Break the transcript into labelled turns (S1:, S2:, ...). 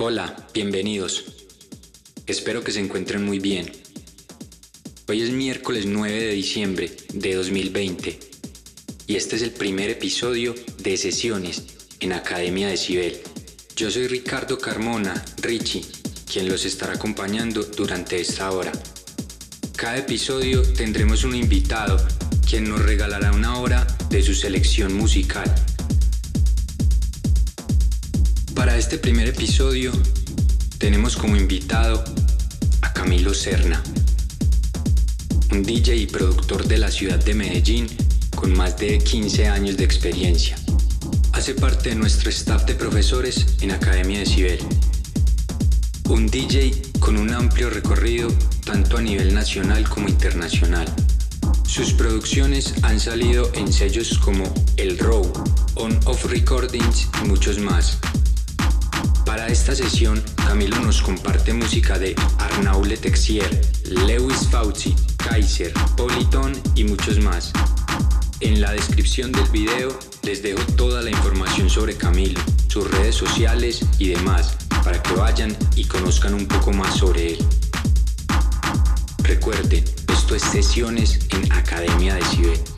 S1: Hola, bienvenidos. Espero que se encuentren muy bien. Hoy es miércoles 9 de diciembre de 2020 y este es el primer episodio de sesiones en Academia de Cibel. Yo soy Ricardo Carmona, Richie, quien los estará acompañando durante esta hora. Cada episodio tendremos un invitado quien nos regalará una hora de su selección musical. Este primer episodio tenemos como invitado a Camilo Serna, un DJ y productor de la ciudad de Medellín con más de 15 años de experiencia. Hace parte de nuestro staff de profesores en Academia de Cibel. Un DJ con un amplio recorrido tanto a nivel nacional como internacional. Sus producciones han salido en sellos como El Row, On Off Recordings y muchos más. Para esta sesión, Camilo nos comparte música de Arnaud Letexier, Lewis Fauci, Kaiser, Politon y muchos más. En la descripción del video les dejo toda la información sobre Camilo, sus redes sociales y demás, para que vayan y conozcan un poco más sobre él. Recuerden, esto es Sesiones en Academia de Cibet.